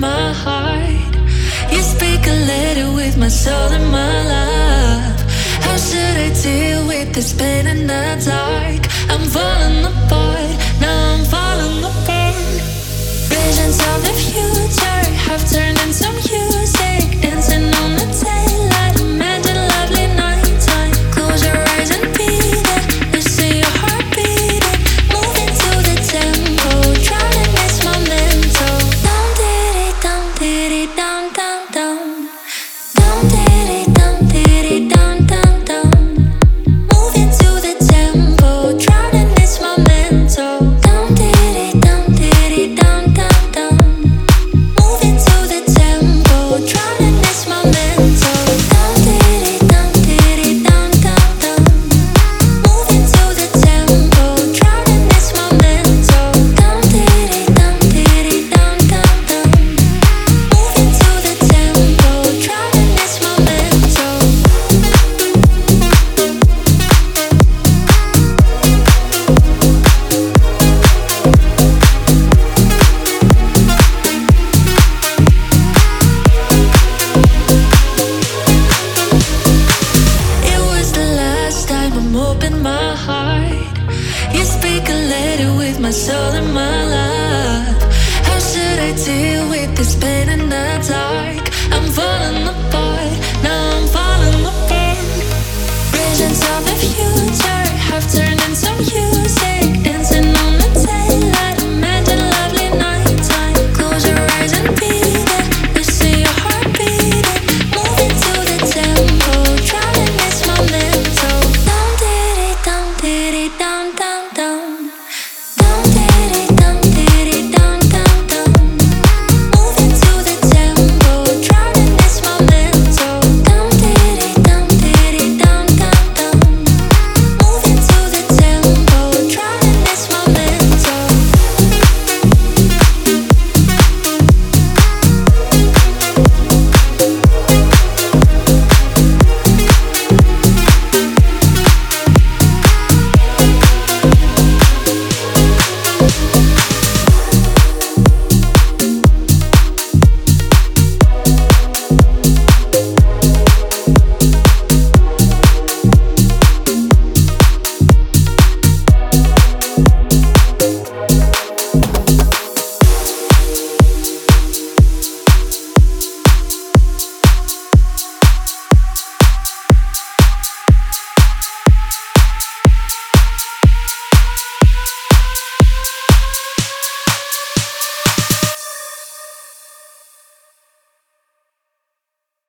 my heart. You speak a letter with my soul and my love. How should I deal with this pain and the dark? I'm falling apart. room, open my heart. You speak a letter with my soul and my love. How should I deal with this pain in the dark? I'm falling apart.